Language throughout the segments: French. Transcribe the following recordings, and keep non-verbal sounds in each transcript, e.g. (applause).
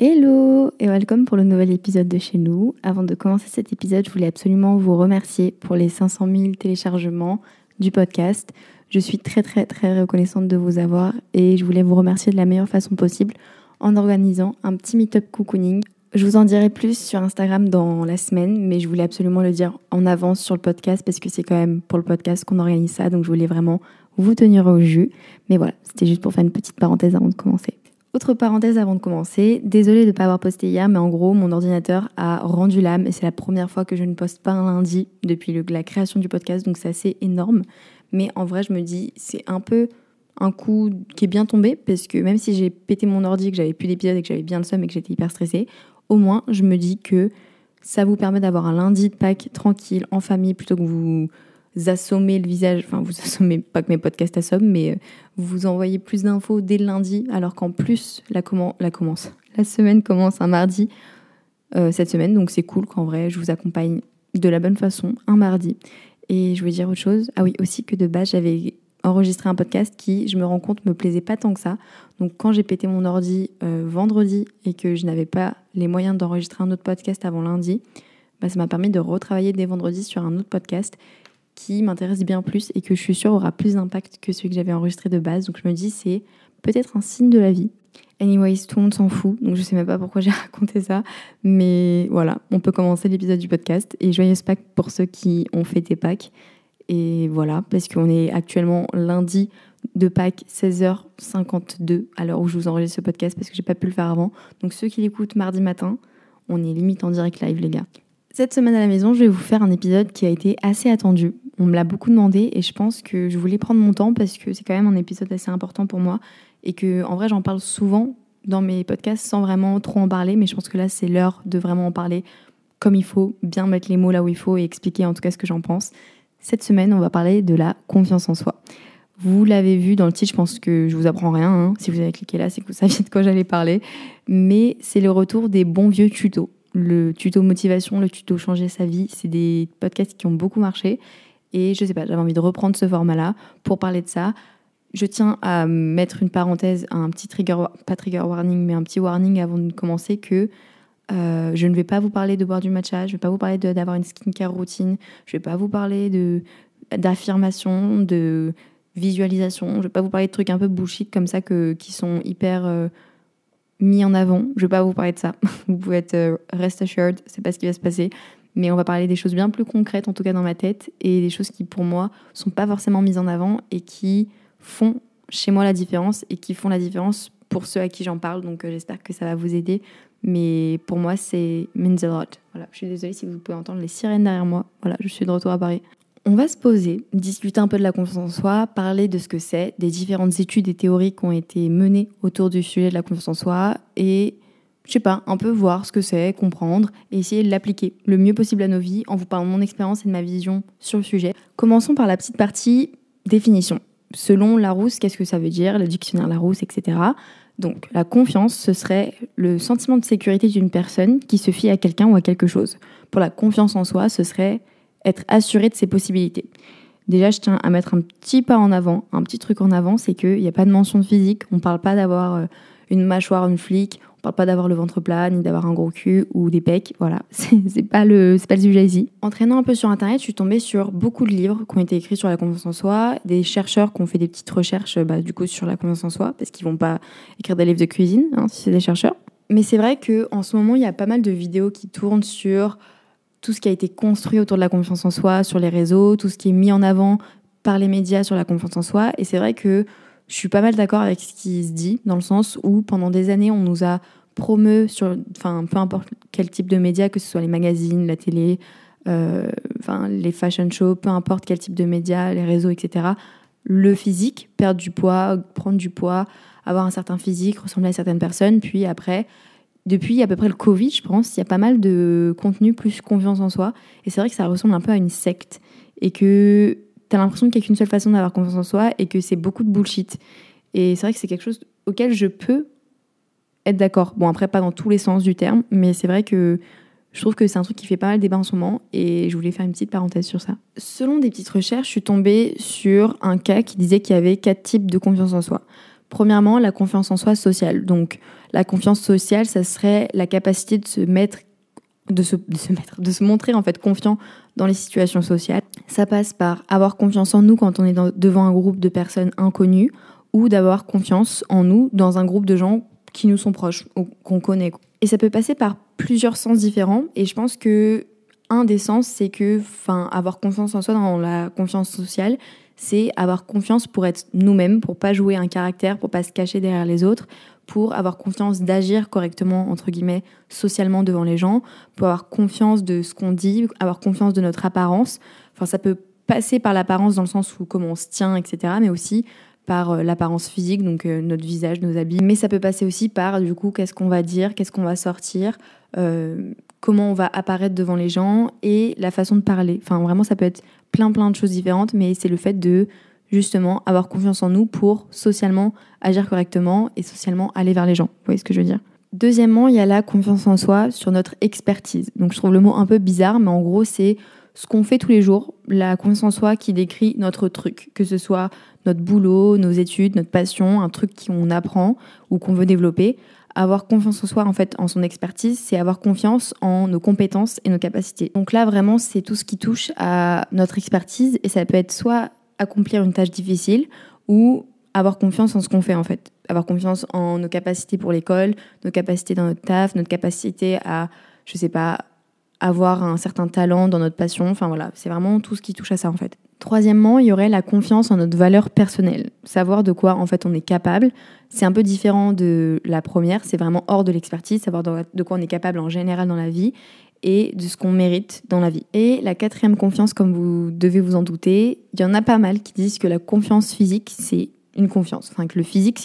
Hello et welcome pour le nouvel épisode de chez nous. Avant de commencer cet épisode, je voulais absolument vous remercier pour les 500 000 téléchargements du podcast. Je suis très très très reconnaissante de vous avoir et je voulais vous remercier de la meilleure façon possible en organisant un petit meet-up cocooning. Je vous en dirai plus sur Instagram dans la semaine, mais je voulais absolument le dire en avance sur le podcast parce que c'est quand même pour le podcast qu'on organise ça, donc je voulais vraiment vous tenir au jus. Mais voilà, c'était juste pour faire une petite parenthèse avant de commencer. Autre parenthèse avant de commencer, désolée de ne pas avoir posté hier, mais en gros, mon ordinateur a rendu l'âme et c'est la première fois que je ne poste pas un lundi depuis la création du podcast, donc c'est assez énorme. Mais en vrai, je me dis, c'est un peu un coup qui est bien tombé parce que même si j'ai pété mon ordi, que j'avais plus d'épisode et que j'avais bien le seum et que j'étais hyper stressée, au moins, je me dis que ça vous permet d'avoir un lundi de Pâques tranquille, en famille, plutôt que vous assommer le visage, enfin vous (laughs) assommez pas que mes podcasts assomment, mais euh, vous envoyez plus d'infos dès lundi, alors qu'en plus la, la commence, la semaine commence un mardi euh, cette semaine, donc c'est cool qu'en vrai je vous accompagne de la bonne façon un mardi. Et je voulais dire autre chose, ah oui aussi que de base j'avais enregistré un podcast qui, je me rends compte, me plaisait pas tant que ça. Donc quand j'ai pété mon ordi euh, vendredi et que je n'avais pas les moyens d'enregistrer un autre podcast avant lundi, bah, ça m'a permis de retravailler dès vendredi sur un autre podcast qui m'intéresse bien plus et que je suis sûre aura plus d'impact que celui que j'avais enregistré de base. Donc je me dis c'est peut-être un signe de la vie. Anyways, tout le monde s'en fout, donc je sais même pas pourquoi (laughs) j'ai raconté ça. Mais voilà, on peut commencer l'épisode du podcast. Et joyeuse Pâques pour ceux qui ont fêté Pâques. Et voilà, parce qu'on est actuellement lundi de Pâques, 16h52, à l'heure où je vous enregistre ce podcast, parce que j'ai pas pu le faire avant. Donc ceux qui l'écoutent mardi matin, on est limite en direct live, les gars. Cette semaine à la maison, je vais vous faire un épisode qui a été assez attendu. On me l'a beaucoup demandé et je pense que je voulais prendre mon temps parce que c'est quand même un épisode assez important pour moi et que en vrai j'en parle souvent dans mes podcasts sans vraiment trop en parler, mais je pense que là c'est l'heure de vraiment en parler comme il faut, bien mettre les mots là où il faut et expliquer en tout cas ce que j'en pense. Cette semaine, on va parler de la confiance en soi. Vous l'avez vu dans le titre, je pense que je vous apprends rien. Hein. Si vous avez cliqué là, c'est que vous (laughs) saviez de quoi j'allais parler. Mais c'est le retour des bons vieux tutos le tuto motivation, le tuto changer sa vie, c'est des podcasts qui ont beaucoup marché. Et je sais pas, j'avais envie de reprendre ce format-là pour parler de ça. Je tiens à mettre une parenthèse, un petit trigger, pas trigger warning, mais un petit warning avant de commencer que euh, je ne vais pas vous parler de boire du matcha, je ne vais pas vous parler d'avoir une skincare routine, je ne vais pas vous parler de d'affirmation, de visualisation, je ne vais pas vous parler de trucs un peu bullshit comme ça qui sont hyper euh, mis en avant. Je vais pas vous parler de ça. (laughs) Vous pouvez être euh, rest assured, c'est pas ce qui va se passer. Mais on va parler des choses bien plus concrètes, en tout cas dans ma tête, et des choses qui pour moi sont pas forcément mises en avant et qui font chez moi la différence et qui font la différence pour ceux à qui j'en parle. Donc euh, j'espère que ça va vous aider. Mais pour moi, c'est means a lot. Voilà, je suis désolée si vous pouvez entendre les sirènes derrière moi. Voilà, je suis de retour à Paris. On va se poser, discuter un peu de la confiance en soi, parler de ce que c'est, des différentes études et théories qui ont été menées autour du sujet de la confiance en soi et, je sais pas, un peu voir ce que c'est, comprendre et essayer de l'appliquer le mieux possible à nos vies en vous parlant de mon expérience et de ma vision sur le sujet. Commençons par la petite partie définition. Selon Larousse, qu'est-ce que ça veut dire, le dictionnaire Larousse, etc. Donc, la confiance, ce serait le sentiment de sécurité d'une personne qui se fie à quelqu'un ou à quelque chose. Pour la confiance en soi, ce serait être assuré de ses possibilités. Déjà, je tiens à mettre un petit pas en avant, un petit truc en avant, c'est qu'il n'y a pas de mention de physique. On ne parle pas d'avoir euh, une mâchoire, une flic. On parle pas d'avoir le ventre plat, ni d'avoir un gros cul ou des pecs. Voilà, (laughs) c'est pas le pas le sujet ici. En traînant un peu sur internet, je suis tombée sur beaucoup de livres qui ont été écrits sur la confiance en soi, des chercheurs qui ont fait des petites recherches bah, du coup sur la confiance en soi, parce qu'ils vont pas écrire des livres de cuisine hein, si c'est des chercheurs. Mais c'est vrai que en ce moment, il y a pas mal de vidéos qui tournent sur tout ce qui a été construit autour de la confiance en soi sur les réseaux, tout ce qui est mis en avant par les médias sur la confiance en soi. Et c'est vrai que je suis pas mal d'accord avec ce qui se dit, dans le sens où pendant des années, on nous a promu sur, enfin, peu importe quel type de médias, que ce soit les magazines, la télé, euh, enfin, les fashion shows, peu importe quel type de médias, les réseaux, etc. Le physique, perdre du poids, prendre du poids, avoir un certain physique, ressembler à certaines personnes, puis après, depuis à peu près le Covid, je pense, il y a pas mal de contenu plus confiance en soi. Et c'est vrai que ça ressemble un peu à une secte. Et que tu as l'impression qu'il n'y a qu'une seule façon d'avoir confiance en soi et que c'est beaucoup de bullshit. Et c'est vrai que c'est quelque chose auquel je peux être d'accord. Bon, après, pas dans tous les sens du terme, mais c'est vrai que je trouve que c'est un truc qui fait pas mal débat en ce moment et je voulais faire une petite parenthèse sur ça. Selon des petites recherches, je suis tombée sur un cas qui disait qu'il y avait quatre types de confiance en soi. Premièrement, la confiance en soi sociale. Donc, la confiance sociale, ça serait la capacité de se mettre, de se, mettre, de se montrer en fait confiant dans les situations sociales. Ça passe par avoir confiance en nous quand on est devant un groupe de personnes inconnues ou d'avoir confiance en nous dans un groupe de gens qui nous sont proches ou qu'on connaît. Et ça peut passer par plusieurs sens différents. Et je pense que un des sens, c'est que, enfin, avoir confiance en soi dans la confiance sociale, c'est avoir confiance pour être nous-mêmes, pour pas jouer un caractère, pour pas se cacher derrière les autres, pour avoir confiance d'agir correctement, entre guillemets, socialement devant les gens, pour avoir confiance de ce qu'on dit, avoir confiance de notre apparence. Enfin, ça peut passer par l'apparence dans le sens où comment on se tient, etc., mais aussi par euh, l'apparence physique, donc euh, notre visage, nos habits. Mais ça peut passer aussi par, du coup, qu'est-ce qu'on va dire, qu'est-ce qu'on va sortir, euh, comment on va apparaître devant les gens et la façon de parler. Enfin, vraiment, ça peut être plein, plein de choses différentes, mais c'est le fait de justement avoir confiance en nous pour socialement agir correctement et socialement aller vers les gens. Vous voyez ce que je veux dire? Deuxièmement, il y a la confiance en soi sur notre expertise. Donc je trouve le mot un peu bizarre, mais en gros, c'est ce qu'on fait tous les jours, la confiance en soi qui décrit notre truc, que ce soit notre boulot, nos études, notre passion, un truc qu'on apprend ou qu'on veut développer. Avoir confiance en soi, en fait, en son expertise, c'est avoir confiance en nos compétences et nos capacités. Donc là, vraiment, c'est tout ce qui touche à notre expertise et ça peut être soit accomplir une tâche difficile ou avoir confiance en ce qu'on fait, en fait. Avoir confiance en nos capacités pour l'école, nos capacités dans notre taf, notre capacité à, je sais pas, avoir un certain talent dans notre passion. Enfin voilà, c'est vraiment tout ce qui touche à ça en fait. Troisièmement, il y aurait la confiance en notre valeur personnelle, savoir de quoi en fait on est capable. C'est un peu différent de la première, c'est vraiment hors de l'expertise, savoir de quoi on est capable en général dans la vie et de ce qu'on mérite dans la vie. Et la quatrième confiance, comme vous devez vous en douter, il y en a pas mal qui disent que la confiance physique, c'est une confiance. Enfin, que le physique,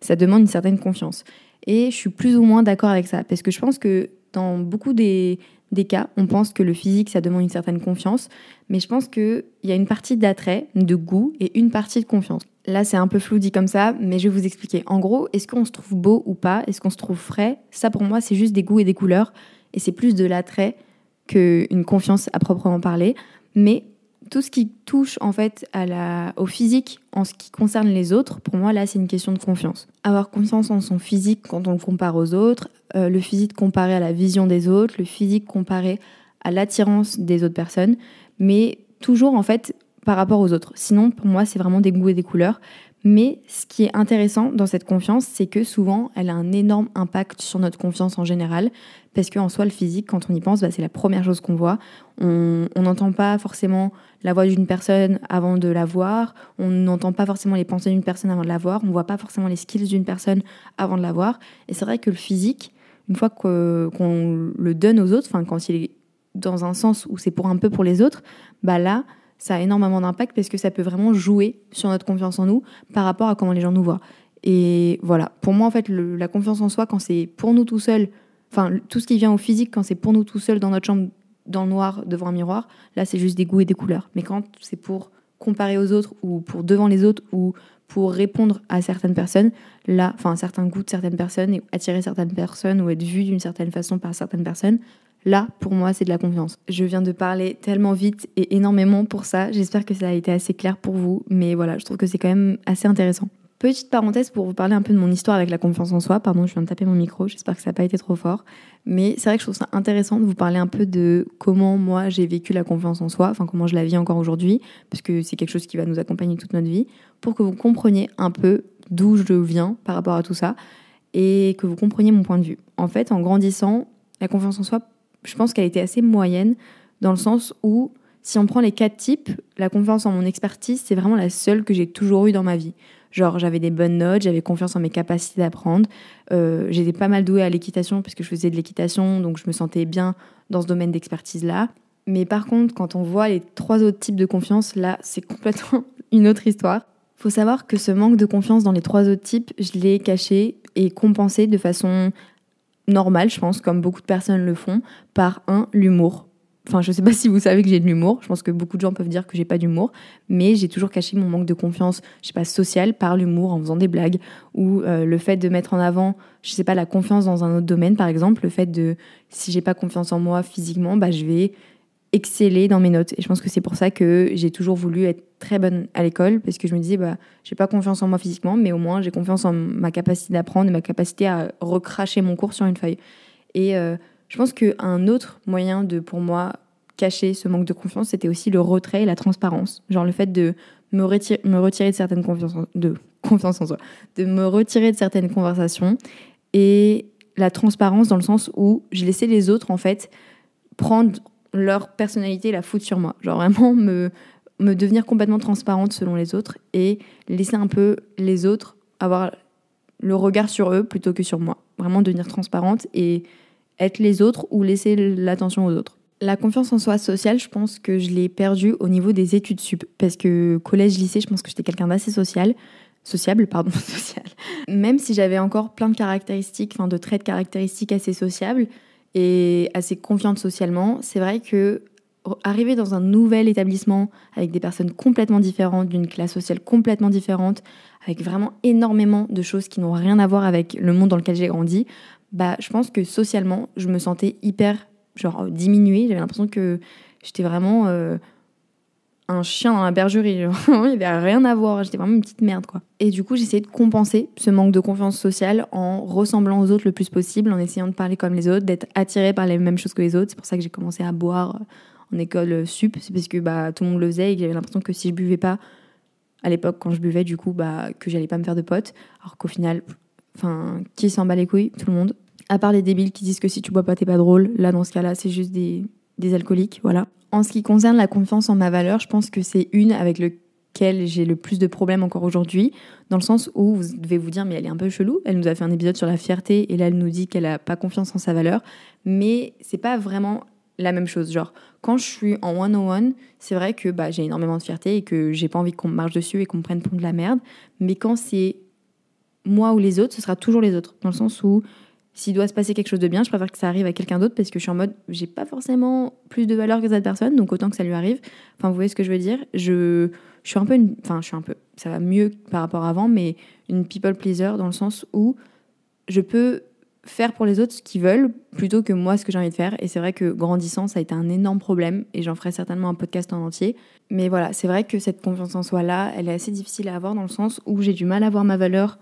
ça demande une certaine confiance. Et je suis plus ou moins d'accord avec ça, parce que je pense que dans beaucoup des, des cas, on pense que le physique, ça demande une certaine confiance, mais je pense qu'il y a une partie d'attrait, de goût, et une partie de confiance. Là, c'est un peu flou dit comme ça, mais je vais vous expliquer. En gros, est-ce qu'on se trouve beau ou pas? Est-ce qu'on se trouve frais? Ça, pour moi, c'est juste des goûts et des couleurs, et c'est plus de l'attrait qu'une confiance à proprement parler. Mais tout ce qui touche en fait au physique en ce qui concerne les autres, pour moi là c'est une question de confiance. Avoir confiance en son physique quand on le compare aux autres, euh, le physique comparé à la vision des autres, le physique comparé à l'attirance des autres personnes, mais toujours en fait par rapport aux autres. Sinon pour moi c'est vraiment des goûts et des couleurs. Mais ce qui est intéressant dans cette confiance, c'est que souvent, elle a un énorme impact sur notre confiance en général, parce qu'en soi, le physique, quand on y pense, bah, c'est la première chose qu'on voit. On n'entend pas forcément la voix d'une personne avant de la voir, on n'entend pas forcément les pensées d'une personne avant de la voir, on voit pas forcément les skills d'une personne avant de la voir. Et c'est vrai que le physique, une fois qu'on le donne aux autres, quand il est dans un sens où c'est pour un peu pour les autres, bah là, ça a énormément d'impact parce que ça peut vraiment jouer sur notre confiance en nous par rapport à comment les gens nous voient. Et voilà, pour moi, en fait, la confiance en soi, quand c'est pour nous tout seul, enfin, tout ce qui vient au physique, quand c'est pour nous tout seul dans notre chambre, dans le noir, devant un miroir, là, c'est juste des goûts et des couleurs. Mais quand c'est pour comparer aux autres ou pour devant les autres ou pour répondre à certaines personnes, là, enfin, certains goûts de certaines personnes et attirer certaines personnes ou être vu d'une certaine façon par certaines personnes, Là, pour moi, c'est de la confiance. Je viens de parler tellement vite et énormément pour ça. J'espère que ça a été assez clair pour vous. Mais voilà, je trouve que c'est quand même assez intéressant. Petite parenthèse pour vous parler un peu de mon histoire avec la confiance en soi. Pardon, je viens de taper mon micro. J'espère que ça n'a pas été trop fort. Mais c'est vrai que je trouve ça intéressant de vous parler un peu de comment moi j'ai vécu la confiance en soi, enfin comment je la vis encore aujourd'hui, parce que c'est quelque chose qui va nous accompagner toute notre vie, pour que vous compreniez un peu d'où je viens par rapport à tout ça et que vous compreniez mon point de vue. En fait, en grandissant, la confiance en soi, je pense qu'elle était assez moyenne, dans le sens où, si on prend les quatre types, la confiance en mon expertise, c'est vraiment la seule que j'ai toujours eue dans ma vie. Genre, j'avais des bonnes notes, j'avais confiance en mes capacités d'apprendre. Euh, j'étais pas mal douée à l'équitation, puisque je faisais de l'équitation, donc je me sentais bien dans ce domaine d'expertise-là. Mais par contre, quand on voit les trois autres types de confiance, là, c'est complètement (laughs) une autre histoire. Faut savoir que ce manque de confiance dans les trois autres types, je l'ai caché et compensé de façon normal, je pense, comme beaucoup de personnes le font, par un, l'humour. Enfin, je sais pas (laughs) si vous savez que j'ai de l'humour. Je pense que beaucoup de gens peuvent dire que j'ai pas d'humour, mais j'ai toujours caché mon manque de confiance, je sais pas, sociale par l'humour en faisant des blagues ou euh, le fait de mettre en avant, je sais pas, la confiance dans un autre domaine, par exemple, le fait de si j'ai pas confiance en moi physiquement, bah je vais exceller dans mes notes. Et je pense que c'est pour ça que j'ai toujours voulu être très bonne à l'école, parce que je me disais, bah, j'ai pas confiance en moi physiquement, mais au moins j'ai confiance en ma capacité d'apprendre et ma capacité à recracher mon cours sur une feuille. Et euh, je pense qu'un autre moyen de, pour moi, cacher ce manque de confiance, c'était aussi le retrait et la transparence. Genre le fait de me, retirer, me retirer de certaines de confiance en soi, de me retirer de certaines conversations et la transparence dans le sens où je laissais les autres en fait prendre leur personnalité la foutre sur moi. Genre vraiment me, me devenir complètement transparente selon les autres et laisser un peu les autres avoir le regard sur eux plutôt que sur moi. Vraiment devenir transparente et être les autres ou laisser l'attention aux autres. La confiance en soi sociale, je pense que je l'ai perdue au niveau des études sup. Parce que collège, lycée, je pense que j'étais quelqu'un d'assez social. Sociable, pardon, (laughs) social. Même si j'avais encore plein de caractéristiques, enfin de traits de caractéristiques assez sociables, et assez confiante socialement, c'est vrai que arriver dans un nouvel établissement avec des personnes complètement différentes, d'une classe sociale complètement différente, avec vraiment énormément de choses qui n'ont rien à voir avec le monde dans lequel j'ai grandi, bah je pense que socialement, je me sentais hyper genre diminuée, j'avais l'impression que j'étais vraiment euh, un chien dans la bergerie. (laughs) il n'y avait rien à voir. J'étais vraiment une petite merde, quoi. Et du coup, j'essayais de compenser ce manque de confiance sociale en ressemblant aux autres le plus possible, en essayant de parler comme les autres, d'être attirée par les mêmes choses que les autres. C'est pour ça que j'ai commencé à boire en école sup. C'est parce que bah, tout le monde le faisait et que j'avais l'impression que si je buvais pas, à l'époque, quand je buvais, du coup, bah, que j'allais pas me faire de potes. Alors qu'au final, enfin, qui s'en bat les couilles? Tout le monde. À part les débiles qui disent que si tu bois pas, t'es pas drôle. Là, dans ce cas-là, c'est juste des, des alcooliques, voilà. En ce qui concerne la confiance en ma valeur, je pense que c'est une avec lequel j'ai le plus de problèmes encore aujourd'hui, dans le sens où vous devez vous dire, mais elle est un peu chelou, elle nous a fait un épisode sur la fierté, et là elle nous dit qu'elle a pas confiance en sa valeur, mais c'est pas vraiment la même chose. Genre, quand je suis en one-on-one, c'est vrai que bah, j'ai énormément de fierté et que j'ai pas envie qu'on me marche dessus et qu'on me prenne pour de la merde, mais quand c'est moi ou les autres, ce sera toujours les autres, dans le sens où s'il doit se passer quelque chose de bien, je préfère que ça arrive à quelqu'un d'autre parce que je suis en mode, j'ai pas forcément plus de valeur que cette personne, donc autant que ça lui arrive. Enfin, vous voyez ce que je veux dire? Je, je suis un peu, une, enfin, je suis un peu, ça va mieux par rapport à avant, mais une people pleaser dans le sens où je peux faire pour les autres ce qu'ils veulent plutôt que moi ce que j'ai envie de faire. Et c'est vrai que grandissant, ça a été un énorme problème et j'en ferai certainement un podcast en entier. Mais voilà, c'est vrai que cette confiance en soi là, elle est assez difficile à avoir dans le sens où j'ai du mal à voir ma valeur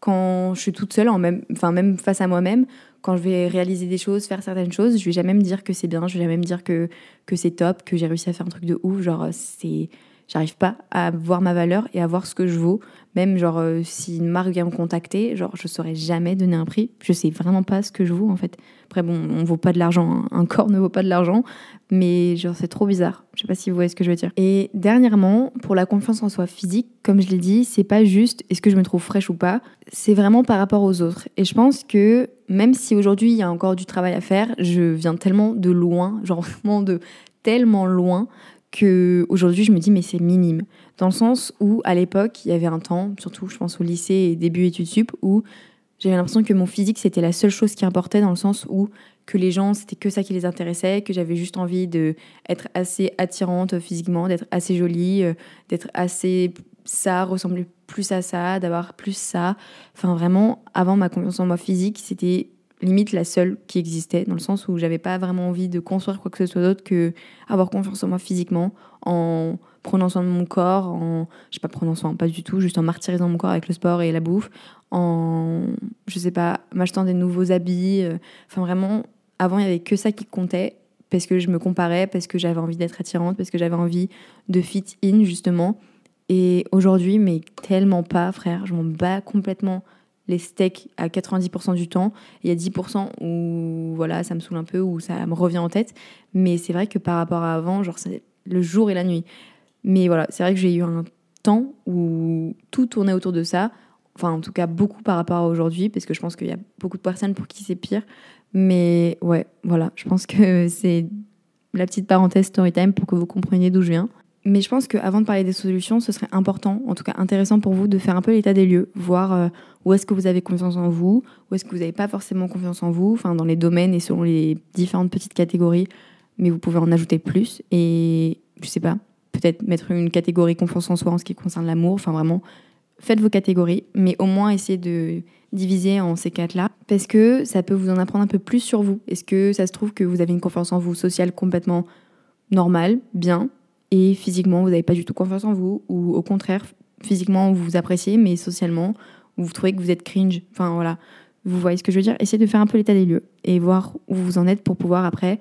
quand je suis toute seule, en même, enfin même face à moi-même, quand je vais réaliser des choses, faire certaines choses, je vais jamais me dire que c'est bien, je vais jamais me dire que, que c'est top, que j'ai réussi à faire un truc de ouf. Genre, c'est, j'arrive pas à voir ma valeur et à voir ce que je vaux. Même genre, euh, si une marque vient me contacter, genre, je saurais jamais donner un prix. Je sais vraiment pas ce que je vaux en fait. Après, bon, on vaut pas de l'argent, hein. un corps ne vaut pas de l'argent, mais genre, c'est trop bizarre. Je sais pas si vous voyez ce que je veux dire. Et dernièrement, pour la confiance en soi physique, comme je l'ai dit, c'est pas juste est-ce que je me trouve fraîche ou pas, c'est vraiment par rapport aux autres. Et je pense que même si aujourd'hui il y a encore du travail à faire, je viens tellement de loin, (laughs) genre vraiment de tellement loin que aujourd'hui je me dis mais c'est minime dans le sens où à l'époque il y avait un temps surtout je pense au lycée et début études sup où j'avais l'impression que mon physique, c'était la seule chose qui importait dans le sens où que les gens, c'était que ça qui les intéressait, que j'avais juste envie d'être assez attirante physiquement, d'être assez jolie, euh, d'être assez ça, ressembler plus à ça, d'avoir plus ça. Enfin, vraiment, avant ma confiance en moi physique, c'était limite la seule qui existait, dans le sens où j'avais pas vraiment envie de construire quoi que ce soit d'autre que avoir confiance en moi physiquement, en prenant soin de mon corps, en, je sais pas, prenant soin, pas du tout, juste en martyrisant mon corps avec le sport et la bouffe, en, je sais pas, m'achetant des nouveaux habits. Euh, enfin, vraiment, avant, il y avait que ça qui comptait parce que je me comparais, parce que j'avais envie d'être attirante, parce que j'avais envie de fit in, justement. Et aujourd'hui, mais tellement pas, frère. Je m'en bats complètement les steaks à 90% du temps. Il y a 10% où voilà, ça me saoule un peu, où ça me revient en tête. Mais c'est vrai que par rapport à avant, genre, c'est le jour et la nuit. Mais voilà, c'est vrai que j'ai eu un temps où tout tournait autour de ça. Enfin, en tout cas, beaucoup par rapport à aujourd'hui, parce que je pense qu'il y a beaucoup de personnes pour qui c'est pire. Mais ouais, voilà, je pense que (laughs) c'est la petite parenthèse story time pour que vous compreniez d'où je viens. Mais je pense qu'avant de parler des solutions, ce serait important, en tout cas intéressant pour vous, de faire un peu l'état des lieux, voir euh, où est-ce que vous avez confiance en vous, où est-ce que vous n'avez pas forcément confiance en vous, enfin dans les domaines et selon les différentes petites catégories, mais vous pouvez en ajouter plus. Et je sais pas, peut-être mettre une catégorie confiance en soi en ce qui concerne l'amour, enfin vraiment faites vos catégories, mais au moins essayez de diviser en ces quatre-là, parce que ça peut vous en apprendre un peu plus sur vous. Est-ce que ça se trouve que vous avez une confiance en vous sociale complètement normal, bien, et physiquement vous n'avez pas du tout confiance en vous, ou au contraire, physiquement vous vous appréciez, mais socialement vous trouvez que vous êtes cringe. Enfin voilà, vous voyez ce que je veux dire? Essayez de faire un peu l'état des lieux et voir où vous en êtes pour pouvoir après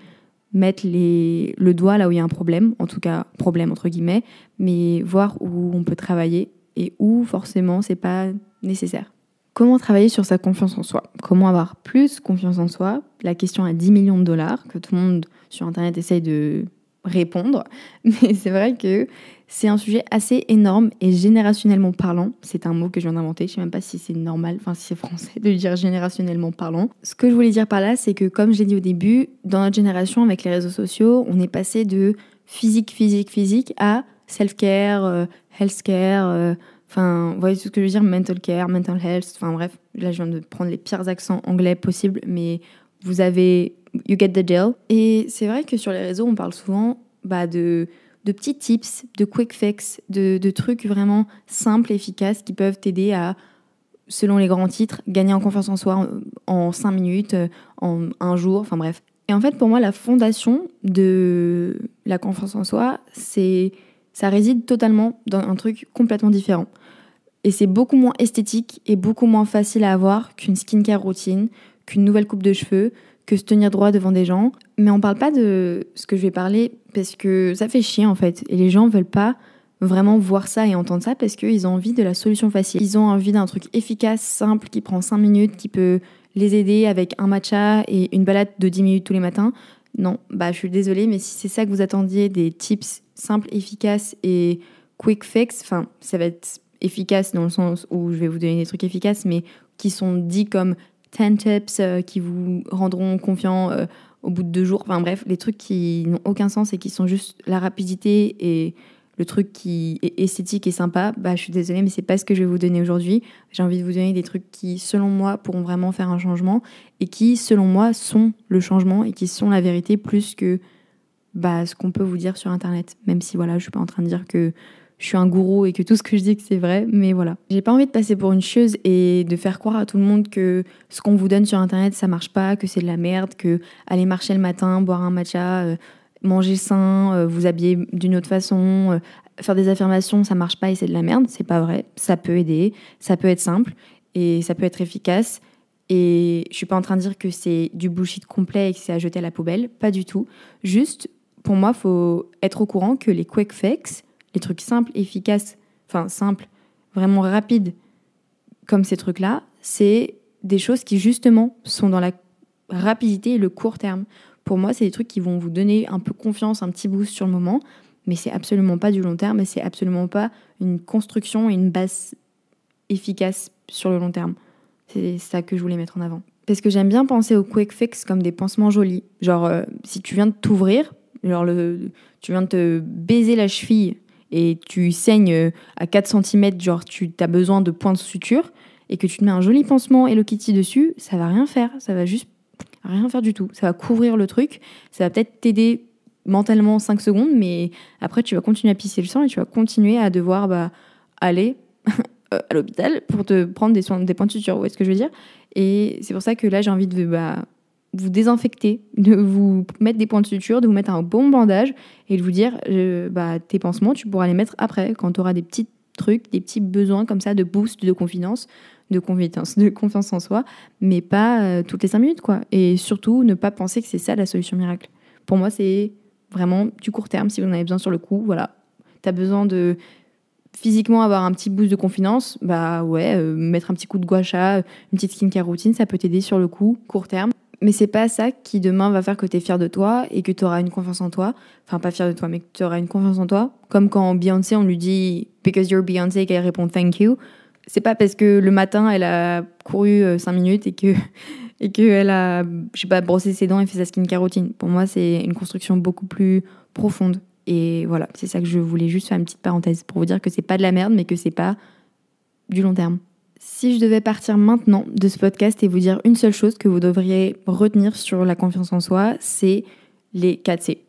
mettre le doigt là où il y a un problème, en tout cas problème entre guillemets, mais voir où on peut travailler et où forcément c'est pas nécessaire. Comment travailler sur sa confiance en soi? Comment avoir plus confiance en soi? La question à 10 millions de dollars que tout le monde sur Internet essaye de répondre. (laughs) Mais c'est vrai que c'est un sujet assez énorme et générationnellement parlant. C'est un mot que je viens d'inventer. Je sais même pas si c'est normal, enfin si c'est français de dire générationnellement parlant. Ce que je voulais dire par là, c'est que comme je l'ai dit au début, dans notre génération avec les réseaux sociaux, on est passé de physique, physique, physique à self-care, euh, health-care. Euh, enfin, vous voyez ce que je veux dire Mental care, mental health. Enfin bref, là je viens de prendre les pires accents anglais possibles, mais vous avez you get the deal. Et c'est vrai que sur les réseaux, on parle souvent bah, de, de petits tips, de quick fix, de, de trucs vraiment simples, efficaces qui peuvent t'aider à, selon les grands titres, gagner en confiance en soi en, 5 minutes, en un jour, enfin bref. Et en fait, pour moi, la fondation de la confiance en soi, c'est ça réside totalement dans un truc complètement différent. Et c'est beaucoup moins esthétique et beaucoup moins facile à avoir qu'une skincare routine, qu'une nouvelle coupe de cheveux, que se tenir droit devant des gens. Mais on parle pas de ce que je vais parler parce que ça fait chier en fait. Et les gens veulent pas vraiment voir ça et entendre ça parce qu'ils ont envie de la solution facile. Ils ont envie d'un truc efficace, simple, qui prend 5 minutes, qui peut les aider avec un matcha et une balade de 10 minutes tous les matins. Non, bah je suis désolée, mais si c'est ça que vous attendiez, des tips simples, efficaces et quick fix, enfin ça va être efficace dans le sens où je vais vous donner des trucs efficaces, mais qui sont dits comme 10 tips euh, qui vous rendront confiant euh, au bout de deux jours. Enfin bref, les trucs qui n'ont aucun sens et qui sont juste la rapidité et le truc qui est esthétique et sympa, bah je suis désolée, mais c'est pas ce que je vais vous donner aujourd'hui. J'ai envie de vous donner des trucs qui, selon moi, pourront vraiment faire un changement et qui, selon moi, sont le changement et qui sont la vérité plus que bah, ce qu'on peut vous dire sur Internet. Même si voilà, je suis pas en train de dire que je suis un gourou et que tout ce que je dis que c'est vrai, mais voilà. J'ai pas envie de passer pour une chose et de faire croire à tout le monde que ce qu'on vous donne sur internet ça marche pas, que c'est de la merde, que aller marcher le matin, boire un matcha, euh, manger sain, euh, vous habiller d'une autre façon, euh, faire des affirmations, ça marche pas et c'est de la merde, c'est pas vrai. Ça peut aider, ça peut être simple et ça peut être efficace. Et je suis pas en train de dire que c'est du bullshit complet et que c'est à jeter à la poubelle, pas du tout. Juste, pour moi, faut être au courant que les quick fix, les trucs simples, efficaces, enfin simples, vraiment rapides, comme ces trucs-là, c'est des choses qui justement sont dans la rapidité et le court terme. Pour moi, c'est des trucs qui vont vous donner un peu confiance, un petit boost sur le moment, mais c'est absolument pas du long terme et c'est absolument pas une construction et une base efficace sur le long terme. C'est ça que je voulais mettre en avant. Parce que j'aime bien penser aux quick fix comme des pansements jolis. Genre, euh, si tu viens de t'ouvrir, genre le, tu viens de te baiser la cheville et tu saignes euh, à 4 cm, genre tu as besoin de points de suture, et que tu te mets un joli pansement Hello Kitty dessus, ça va rien faire, ça va juste rien faire du tout. Ça va couvrir le truc, ça va peut-être t'aider mentalement 5 secondes, mais après tu vas continuer à pisser le sang et tu vas continuer à devoir bah, aller (laughs) à l'hôpital pour te prendre des, soins, des points de suture, vous voyez ce que je veux dire? Et c'est pour ça que là j'ai envie de bah, vous désinfecter, de vous mettre des points de suture, de vous mettre un bon bandage et de vous dire bah, tes pansements, tu pourras les mettre après quand tu auras des petits trucs, des petits besoins comme ça de boost de confiance, de confiance, de confiance en soi, mais pas euh, toutes les cinq minutes quoi. Et surtout ne pas penser que c'est ça la solution miracle. Pour moi, c'est vraiment du court terme si vous en avez besoin sur le coup, voilà. Tu as besoin de physiquement avoir un petit boost de confiance, bah ouais, euh, mettre un petit coup de gua une petite skincare routine, ça peut t'aider sur le coup, court terme. Mais c'est pas ça qui demain va faire que tu es fier de toi et que tu auras une confiance en toi. Enfin, pas fier de toi, mais que tu auras une confiance en toi. Comme quand Beyoncé, on lui dit Because you're Beyoncé, qu'elle répond Thank you. C'est pas parce que le matin, elle a couru 5 euh, minutes et que (laughs) et qu'elle a, je pas, brossé ses dents et fait sa skincare routine. Pour moi, c'est une construction beaucoup plus profonde. Et voilà, c'est ça que je voulais juste faire une petite parenthèse pour vous dire que c'est pas de la merde, mais que c'est pas du long terme. Si je devais partir maintenant de ce podcast et vous dire une seule chose que vous devriez retenir sur la confiance en soi, c'est les 4 C.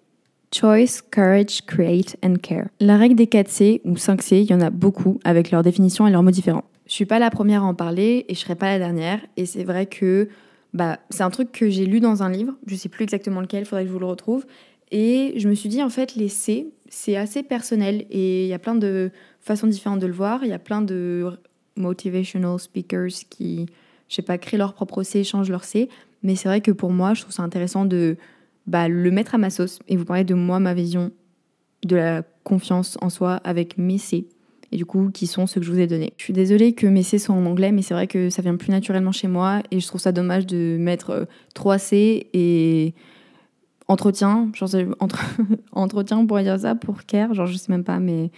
Choice, Courage, Create and Care. La règle des 4 C ou 5 C, il y en a beaucoup avec leurs définitions et leurs mots différents. Je suis pas la première à en parler et je serai pas la dernière. Et c'est vrai que bah, c'est un truc que j'ai lu dans un livre, je sais plus exactement lequel, faudrait que je vous le retrouve. Et je me suis dit, en fait, les C, c'est assez personnel et il y a plein de façons différentes de le voir. Il y a plein de motivational speakers qui, je sais pas, créent leur propre C, changent leur C. Mais c'est vrai que pour moi, je trouve ça intéressant de bah, le mettre à ma sauce et vous parler de moi, ma vision de la confiance en soi avec mes C. Et du coup, qui sont ceux que je vous ai donnés. Je suis désolée que mes C sont en anglais, mais c'est vrai que ça vient plus naturellement chez moi et je trouve ça dommage de mettre 3 euh, C et entretien, genre entre, (laughs) entretien, on pourrait dire ça pour care, genre je sais même pas, mais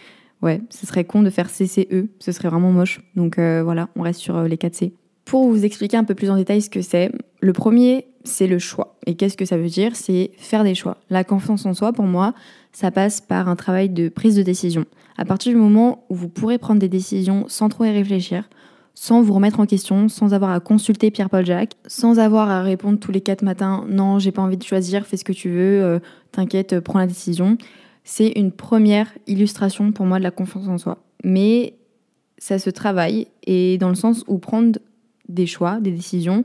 ouais, ce serait con de faire CCE, ce serait vraiment moche. Donc euh, voilà, on reste sur euh, les 4 C. Pour vous expliquer un peu plus en détail ce que c'est, le premier, c'est le choix. Et qu'est-ce que ça veut dire? C'est faire des choix. La confiance en soi, pour moi, ça passe par un travail de prise de décision. À partir du moment où vous pourrez prendre des décisions sans trop y réfléchir, sans vous remettre en question, sans avoir à consulter Pierre-Paul Jacques, sans avoir à répondre tous les quatre matins non, j'ai pas envie de choisir, fais ce que tu veux, euh, t'inquiète, prends la décision. C'est une première illustration pour moi de la confiance en soi. Mais ça se travaille et dans le sens où prendre des choix, des décisions,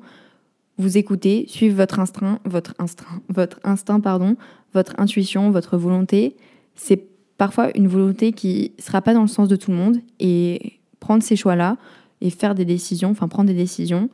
vous écoutez, suivre votre instinct, votre instinct, votre instinct pardon, votre intuition, votre volonté, c'est parfois une volonté qui sera pas dans le sens de tout le monde et prendre ces choix-là, et faire des décisions, enfin prendre des décisions,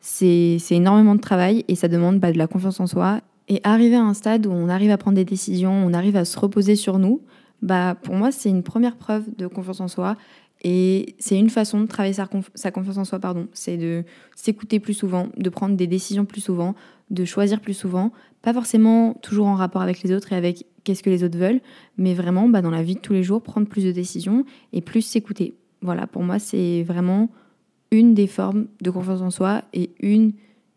c'est énormément de travail et ça demande bah, de la confiance en soi. Et arriver à un stade où on arrive à prendre des décisions, on arrive à se reposer sur nous, bah, pour moi, c'est une première preuve de confiance en soi. Et c'est une façon de travailler sa, sa confiance en soi, pardon. C'est de s'écouter plus souvent, de prendre des décisions plus souvent, de choisir plus souvent. Pas forcément toujours en rapport avec les autres et avec qu'est-ce que les autres veulent, mais vraiment bah, dans la vie de tous les jours, prendre plus de décisions et plus s'écouter. Voilà, pour moi, c'est vraiment une des formes de confiance en soi et une,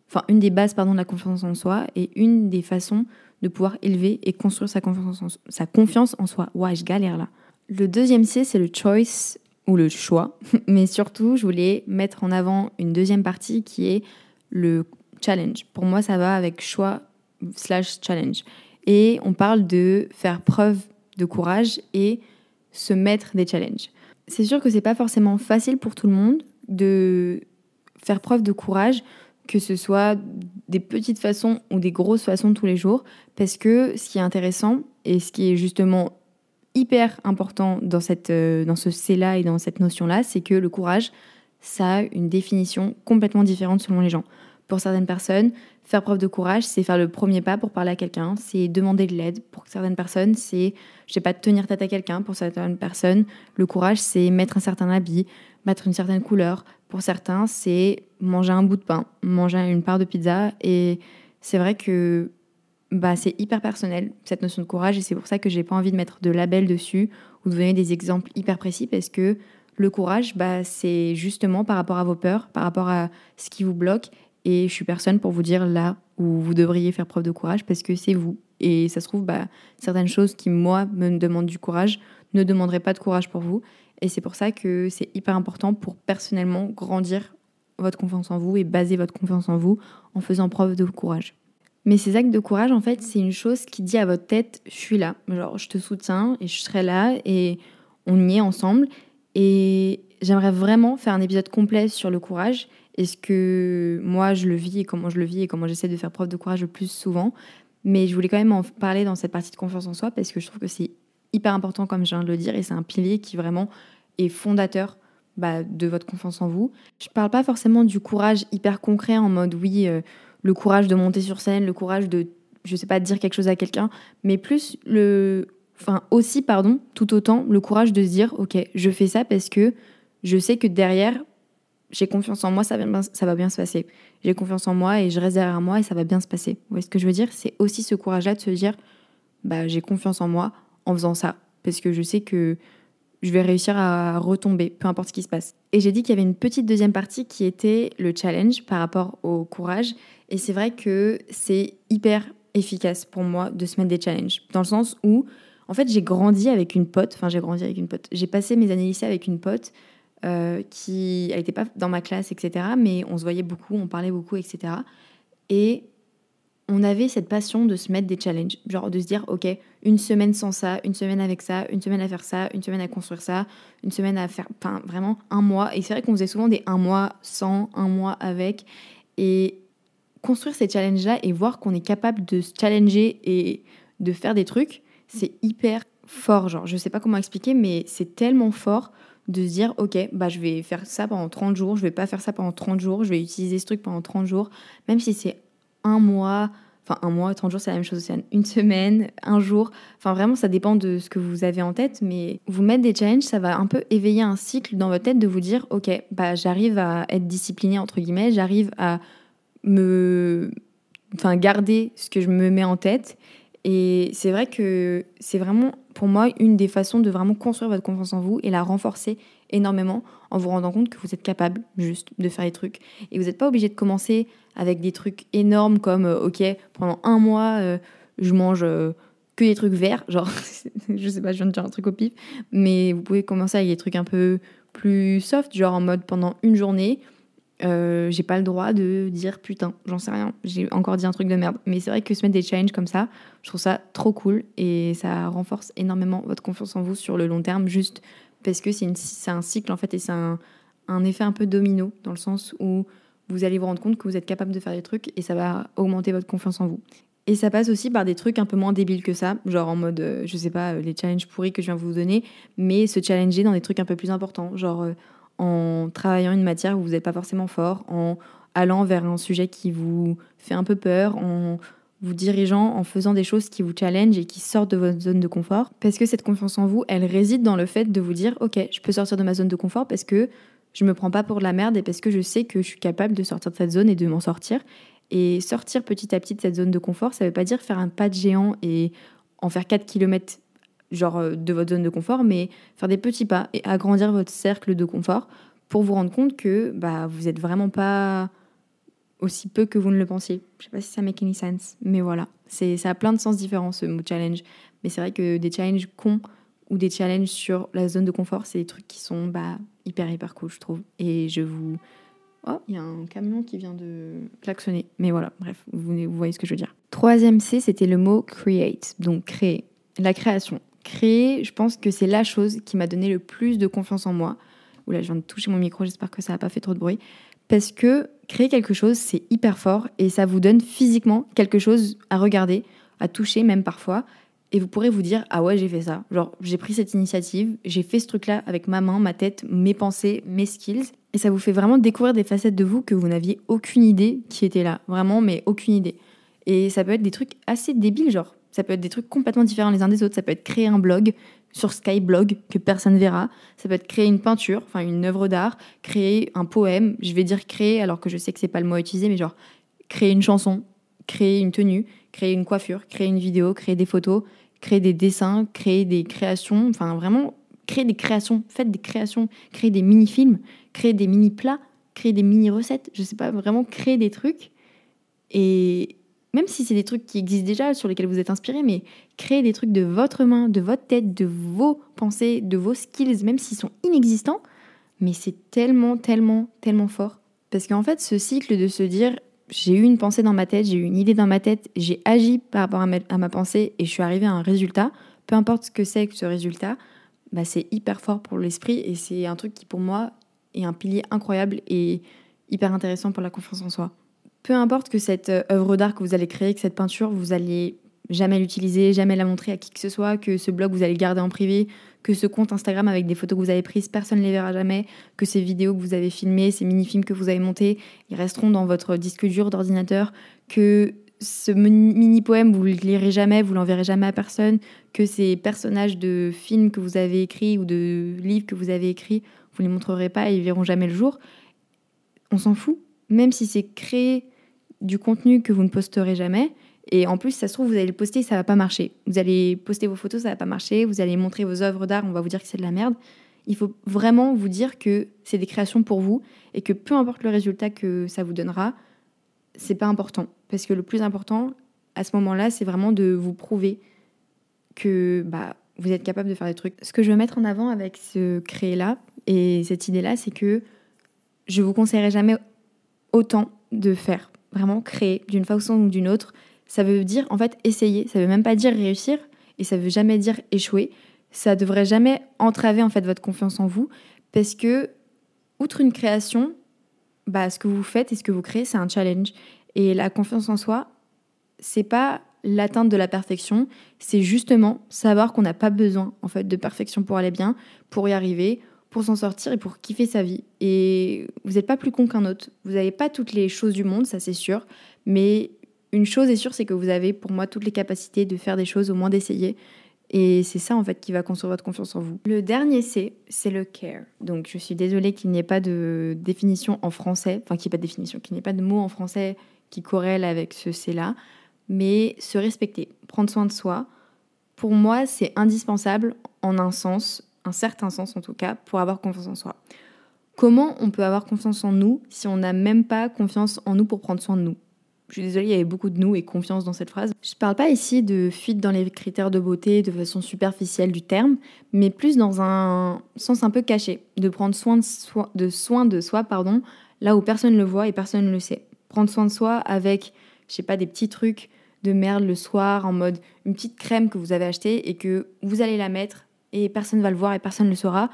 enfin une des bases pardon de la confiance en soi et une des façons de pouvoir élever et construire sa confiance en, soi. Ouais, je galère là. Le deuxième C, c'est le choice ou le choix, (laughs) mais surtout, je voulais mettre en avant une deuxième partie qui est le challenge. Pour moi, ça va avec choix slash challenge. Et on parle de faire preuve de courage et se mettre des challenges. C'est sûr que c'est pas forcément facile pour tout le monde, de faire preuve de courage, que ce soit des petites façons ou des grosses façons tous les jours, parce que ce qui est intéressant et ce qui est justement hyper important dans, cette, euh, dans ce C-là et dans cette notion-là, c'est que le courage, ça a une définition complètement différente selon les gens. Pour certaines personnes, faire preuve de courage, c'est faire le premier pas pour parler à quelqu'un, c'est demander de l'aide. Pour certaines personnes, c'est, je sais pas, tenir tête à quelqu'un. Pour certaines personnes, le courage, c'est mettre un certain habit, mettre une certaine couleur. Pour certains, c'est manger un bout de pain, manger une part de pizza. Et c'est vrai que bah, c'est hyper personnel, cette notion de courage. Et c'est pour ça que j'ai pas envie de mettre de label dessus ou de donner des exemples hyper précis parce que le courage, bah, c'est justement par rapport à vos peurs, par rapport à ce qui vous bloque. Et je suis personne pour vous dire là où vous devriez faire preuve de courage parce que c'est vous. Et ça se trouve, bah, certaines choses qui, moi, me demandent du courage ne demanderaient pas de courage pour vous. Et c'est pour ça que c'est hyper important pour personnellement grandir votre confiance en vous et baser votre confiance en vous en faisant preuve de courage. Mais ces actes de courage, en fait, c'est une chose qui dit à votre tête, je suis là, genre je te soutiens et je serai là et on y est ensemble. Et j'aimerais vraiment faire un épisode complet sur le courage et ce que moi je le vis et comment je le vis et comment j'essaie de faire preuve de courage le plus souvent. Mais je voulais quand même en parler dans cette partie de confiance en soi parce que je trouve que c'est hyper important, comme je viens de le dire, et c'est un pilier qui vraiment est fondateur bah, de votre confiance en vous. Je ne parle pas forcément du courage hyper concret en mode oui, euh, le courage de monter sur scène, le courage de, je sais pas, dire quelque chose à quelqu'un, mais plus le, enfin aussi, pardon, tout autant le courage de se dire ok, je fais ça parce que je sais que derrière, j'ai confiance en moi, ça va, bien, ça va bien se passer. J'ai confiance en moi et je reste derrière moi et ça va bien se passer. Vous voyez ce que je veux dire? C'est aussi ce courage-là de se dire bah, j'ai confiance en moi, en faisant ça. Parce que je sais que je vais réussir à retomber, peu importe ce qui se passe. Et j'ai dit qu'il y avait une petite deuxième partie qui était le challenge par rapport au courage. Et c'est vrai que c'est hyper efficace pour moi de se mettre des challenges. Dans le sens où, en fait, j'ai grandi avec une pote. Enfin, j'ai grandi avec une pote. J'ai passé mes années lycée avec une pote euh, qui, n'était pas dans ma classe, etc. Mais on se voyait beaucoup, on parlait beaucoup, etc. Et on avait cette passion de se mettre des challenges, genre de se dire, ok, une semaine sans ça, une semaine avec ça, une semaine à faire ça, une semaine à construire ça, une semaine à faire, enfin vraiment un mois. Et c'est vrai qu'on faisait souvent des un mois sans, un mois avec. Et construire ces challenges-là et voir qu'on est capable de se challenger et de faire des trucs, c'est hyper fort. Genre, je sais pas comment expliquer, mais c'est tellement fort de se dire, ok, bah, je vais faire ça pendant 30 jours, je vais pas faire ça pendant 30 jours, je vais utiliser ce truc pendant 30 jours, même si c'est un mois, enfin un mois, 30 jours, c'est la même chose, c'est une semaine, un jour, enfin vraiment, ça dépend de ce que vous avez en tête, mais vous mettre des challenges, ça va un peu éveiller un cycle dans votre tête de vous dire, ok, bah, j'arrive à être discipliné, entre guillemets, j'arrive à me enfin garder ce que je me mets en tête. Et c'est vrai que c'est vraiment pour moi une des façons de vraiment construire votre confiance en vous et la renforcer énormément en vous rendant compte que vous êtes capable juste de faire les trucs et vous n'êtes pas obligé de commencer avec des trucs énormes comme euh, ok pendant un mois euh, je mange euh, que des trucs verts genre (laughs) je sais pas je viens de dire un truc au pif mais vous pouvez commencer avec des trucs un peu plus soft genre en mode pendant une journée euh, j'ai pas le droit de dire putain, j'en sais rien, j'ai encore dit un truc de merde. Mais c'est vrai que se mettre des challenges comme ça, je trouve ça trop cool et ça renforce énormément votre confiance en vous sur le long terme, juste parce que c'est un cycle en fait et c'est un, effet un peu domino dans le sens où vous allez vous rendre compte que vous êtes capable de faire des trucs et ça va augmenter votre confiance en vous. Et ça passe aussi par des trucs un peu moins débiles que ça, genre en mode, euh, je sais pas, euh, les challenges pourris que je viens vous donner, mais se challenger dans des trucs un peu plus importants, genre en travaillant une matière où vous n'êtes pas forcément fort, en allant vers un sujet qui vous fait un peu peur, en vous dirigeant, en faisant des choses qui vous challenge et qui sortent de votre zone de confort. Parce que cette confiance en vous, elle réside dans le fait de vous dire, ok, je peux sortir de ma zone de confort parce que je me prends pas pour de la merde et parce que je sais que je suis capable de sortir de cette zone et de m'en sortir. Et sortir petit à petit de cette zone de confort, ça veut pas dire faire un pas de géant et en faire 4 km genre euh, de votre zone de confort, mais faire des petits pas et agrandir votre cercle de confort pour vous rendre compte que bah, vous n'êtes vraiment pas aussi peu que vous ne le pensiez. Je sais pas si ça make any sense, mais voilà. C'est, ça a plein de sens différents ce mot challenge. Mais c'est vrai que des challenges cons ou des challenges sur la zone de confort, c'est des trucs qui sont bah, hyper hyper cool, je trouve. Et je vous... Oh, il y a un camion qui vient de klaxonner. Mais voilà, bref, vous, vous voyez ce que je veux dire. Troisième C, c'était le mot create, donc créer. La création créer, je pense que c'est la chose qui m'a donné le plus de confiance en moi. Oula, je viens de toucher mon micro, j'espère que ça n'a pas fait trop de bruit. Parce que créer quelque chose, c'est hyper fort et ça vous donne physiquement quelque chose à regarder, à toucher même parfois. Et vous pourrez vous dire, ah ouais, j'ai fait ça. Genre, j'ai pris cette initiative, j'ai fait ce truc-là avec ma main, ma tête, mes pensées, mes skills. Et ça vous fait vraiment découvrir des facettes de vous que vous n'aviez aucune idée qui étaient là. Vraiment, mais aucune idée. Et ça peut être des trucs assez débiles, genre, ça peut être des trucs complètement différents les uns des autres. Ça peut être créer un blog sur Skyblog que personne verra. Ça peut être créer une peinture, enfin une œuvre d'art, créer un poème. Je vais dire créer alors que je sais que c'est pas le mot utilisé, mais genre créer une chanson, créer une tenue, créer une coiffure, créer une vidéo, créer des photos, créer des dessins, créer des créations. Enfin vraiment créer des créations. Faites des créations, créer des mini-films, créer des mini-plats, créer des mini-recettes. Je sais pas, vraiment créer des trucs. Et, même si c'est des trucs qui existent déjà, sur lesquels vous êtes inspiré, mais créer des trucs de votre main, de votre tête, de vos pensées, de vos skills, même s'ils sont inexistants, mais c'est tellement, tellement, tellement fort. Parce qu'en fait, ce cycle de se dire, j'ai eu une pensée dans ma tête, j'ai eu une idée dans ma tête, j'ai agi par rapport à ma, pensée et je suis arrivé à un résultat, peu importe ce que c'est que ce résultat, bah c'est hyper fort pour l'esprit et c'est un truc qui pour moi est un pilier incroyable et hyper intéressant pour la confiance en soi peu importe que cette euh, œuvre d'art que vous allez créer, que cette peinture, vous allez jamais l'utiliser, jamais la montrer à qui que ce soit, que ce blog vous allez le garder en privé, que ce compte Instagram avec des photos que vous avez prises, personne ne les verra jamais, que ces vidéos que vous avez filmées, ces mini-films que vous avez montés, ils resteront dans votre disque dur d'ordinateur, que ce mini-poème, vous ne le lirez jamais, vous l'enverrez jamais à personne, que ces personnages de films que vous avez écrits ou de livres que vous avez écrits, vous ne les montrerez pas et ils verront jamais le jour. On s'en fout même si c'est créer du contenu que vous ne posterez jamais. Et en plus, ça se trouve, vous allez le poster, ça va pas marcher. Vous allez poster vos photos, ça va pas marcher. Vous allez montrer vos œuvres d'art, on va vous dire que c'est de la merde. Il faut vraiment vous dire que c'est des créations pour vous et que peu importe le résultat que ça vous donnera, c'est pas important. Parce que le plus important à ce moment-là, c'est vraiment de vous prouver que bah, vous êtes capable de faire des trucs. Ce que je veux mettre en avant avec ce créer-là et cette idée-là, c'est que je vous conseillerais jamais autant de faire. Vraiment créer d'une façon ou d'une autre. Ça veut dire en fait essayer. Ça veut même pas dire réussir et ça veut jamais dire échouer. Ça devrait jamais entraver en fait votre confiance en vous parce que outre une création, bah, ce que vous faites et ce que vous créez, c'est un challenge. Et la confiance en soi, c'est pas l'atteinte de la perfection, c'est justement savoir qu'on n'a pas besoin en fait de perfection pour aller bien, pour y arriver, pour s'en sortir et pour kiffer sa vie. Et vous n'êtes pas plus con qu'un autre. Vous n'avez pas toutes les choses du monde, ça c'est sûr, mais une chose est sûre, c'est que vous avez pour moi toutes les capacités de faire des choses, au moins d'essayer. Et c'est ça en fait qui va construire votre confiance en vous. Le dernier C, c'est le care. Donc je suis désolée qu'il n'y ait pas de définition en français, enfin qu'il n'y ait pas de définition, qu'il n'y ait pas de mot en français qui corrèle avec ce C-là, mais se respecter, prendre soin de soi. Pour moi, c'est indispensable en un sens, un certain sens en tout cas, pour avoir confiance en soi. Comment on peut avoir confiance en nous si on n'a même pas confiance en nous pour prendre soin de nous? Je suis désolée, il y avait beaucoup de nous et confiance dans cette phrase. Je ne parle pas ici de fuite dans les critères de beauté de façon superficielle du terme, mais plus dans un sens un peu caché, de prendre soin de soi, de, soin de soi pardon, là où personne ne le voit et personne ne le sait. Prendre soin de soi avec, je sais pas, des petits trucs de merde le soir en mode une petite crème que vous avez achetée et que vous allez la mettre et personne ne va le voir et personne ne le saura,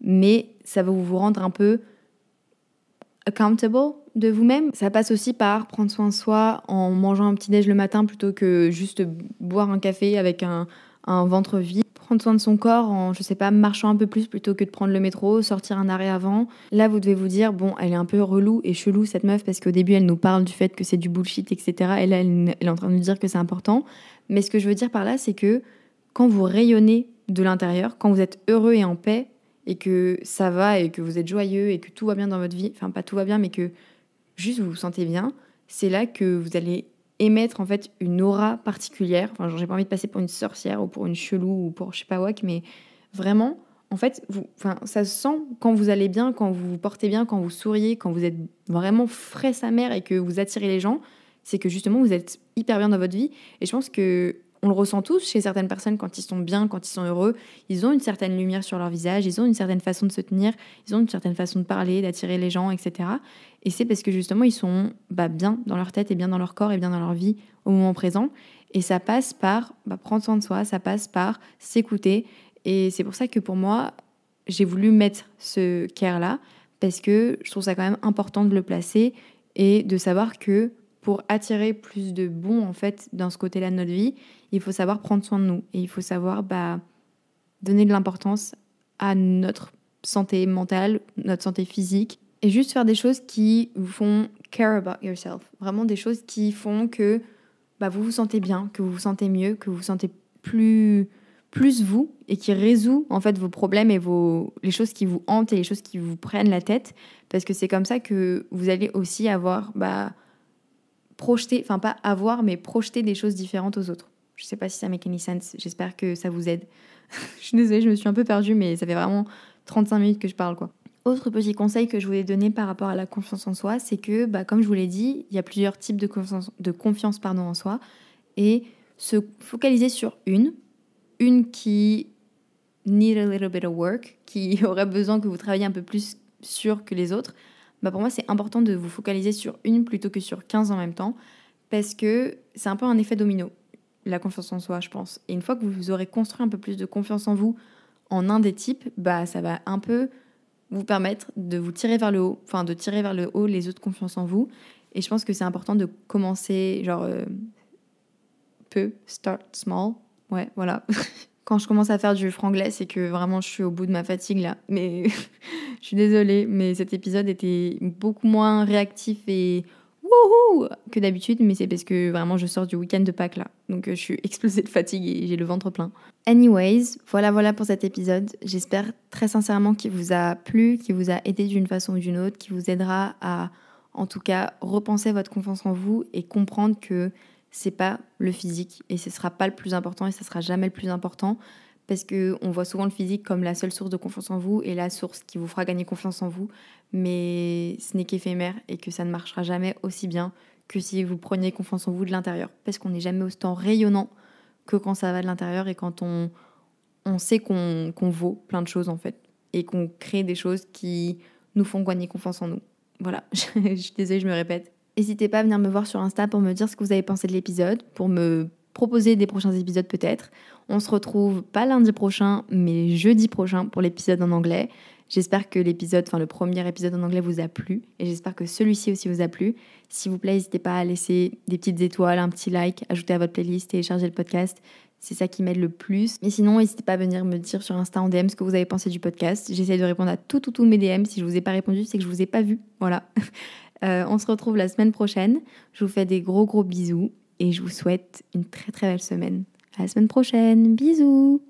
mais ça va vous rendre un peu accountable de vous-même. Ça passe aussi par prendre soin de soi en mangeant un petit déj le matin plutôt que juste boire un café avec un, ventre vide. Prendre soin de son corps en, je sais pas, marchant un peu plus plutôt que de prendre le métro, sortir un arrêt avant. Là, vous devez vous dire, bon, elle est un peu relou et chelou cette meuf parce qu'au début, elle nous parle du fait que c'est du bullshit, etc. Et là, elle est en train de nous dire que c'est important. Mais ce que je veux dire par là, c'est que quand vous rayonnez de l'intérieur, quand vous êtes heureux et en paix, et que ça va et que vous êtes joyeux et que tout va bien dans votre vie, enfin pas tout va bien mais que juste vous vous sentez bien, c'est là que vous allez émettre en fait une aura particulière. Enfin, j'ai pas envie de passer pour une sorcière ou pour une chelou ou pour je sais pas what, mais vraiment, en fait, vous, enfin, ça se sent quand vous allez bien, quand vous vous portez bien, quand vous souriez, quand vous êtes vraiment frais sa mère et que vous attirez les gens, c'est que justement vous êtes hyper bien dans votre vie. Et je pense que on le ressent tous chez certaines personnes quand ils sont bien, quand ils sont heureux. Ils ont une certaine lumière sur leur visage, ils ont une certaine façon de se tenir, ils ont une certaine façon de parler, d'attirer les gens, etc. Et c'est parce que justement, ils sont bah, bien dans leur tête et bien dans leur corps et bien dans leur vie au moment présent. Et ça passe par bah, prendre soin de soi, ça passe par s'écouter. Et c'est pour ça que pour moi, j'ai voulu mettre ce care-là, parce que je trouve ça quand même important de le placer et de savoir que pour attirer plus de bons en fait dans ce côté-là de notre vie, il faut savoir prendre soin de nous et il faut savoir bah, donner de l'importance à notre santé mentale, notre santé physique et juste faire des choses qui vous font care about yourself. Vraiment des choses qui font que bah, vous vous sentez bien, que vous vous sentez mieux, que vous vous sentez plus plus vous et qui résout en fait vos problèmes et vos les choses qui vous hantent et les choses qui vous prennent la tête parce que c'est comme ça que vous allez aussi avoir bah projeter, enfin pas avoir, mais projeter des choses différentes aux autres. Je sais pas si ça make any sense, j'espère que ça vous aide. (laughs) je suis désolée, je me suis un peu perdue, mais ça fait vraiment 35 minutes que je parle quoi. Autre petit conseil que je voulais donner par rapport à la confiance en soi, c'est que, bah, comme je vous l'ai dit, il y a plusieurs types de confiance, de confiance pardon, en soi, et se focaliser sur une, une qui need a little bit of work, qui (laughs) aurait besoin que vous travailliez un peu plus sur que les autres, bah pour moi c'est important de vous focaliser sur une plutôt que sur 15 en même temps, parce que c'est un peu un effet domino, la confiance en soi, je pense. Et une fois que vous aurez construit un peu plus de confiance en vous en un des types, bah ça va un peu vous permettre de vous tirer vers le haut, enfin de tirer vers le haut les autres confiance en vous. Et je pense que c'est important de commencer, genre, euh, peu, start small. Ouais, voilà. (laughs) Quand je commence à faire du franglais, c'est que vraiment je suis au bout de ma fatigue là. Mais (laughs) je suis désolée, mais cet épisode était beaucoup moins réactif et wouhou que d'habitude, mais c'est parce que vraiment je sors du week-end de Pâques là. Donc euh, je suis (laughs) explosée de fatigue et j'ai le ventre plein. Anyways, voilà voilà pour cet épisode. J'espère très sincèrement qu'il vous a plu, qu'il vous a aidé d'une façon ou d'une autre, qu'il vous aidera à en tout cas repenser votre confiance en vous et comprendre que c'est pas le physique et ce sera pas le plus important et ce sera jamais le plus important parce que on voit souvent le physique comme la seule source de confiance en vous et la source qui vous fera gagner confiance en vous, mais ce n'est qu'éphémère et que ça ne marchera jamais aussi bien que si vous preniez confiance en vous de l'intérieur, parce qu'on n'est jamais autant rayonnant que quand ça va de l'intérieur et quand on, on sait qu'on vaut plein de choses en fait et qu'on crée des choses qui nous font gagner confiance en nous. Voilà, (laughs) je suis désolée, je me répète. N'hésitez pas à venir me voir sur Insta pour me dire ce que vous avez pensé de l'épisode, pour me proposer des prochains épisodes peut-être. On se retrouve pas lundi prochain, mais jeudi prochain pour l'épisode en anglais. J'espère que l'épisode, enfin le premier épisode en anglais vous a plu et j'espère que celui-ci aussi vous a plu. S'il vous plaît, n'hésitez pas à laisser des petites étoiles, un petit like, ajouter à votre playlist, télécharger le podcast. C'est ça qui m'aide le plus. Mais sinon, n'hésitez pas à venir me dire sur Insta en DM ce que vous avez pensé du podcast. J'essaie de répondre à tout, tout, tout mes DM. Si je vous ai pas répondu, c'est que je vous ai pas vu. Voilà. (laughs) Euh, on se retrouve la semaine prochaine. Je vous fais des gros, gros bisous et je vous souhaite une très, très belle semaine. À la semaine prochaine. Bisous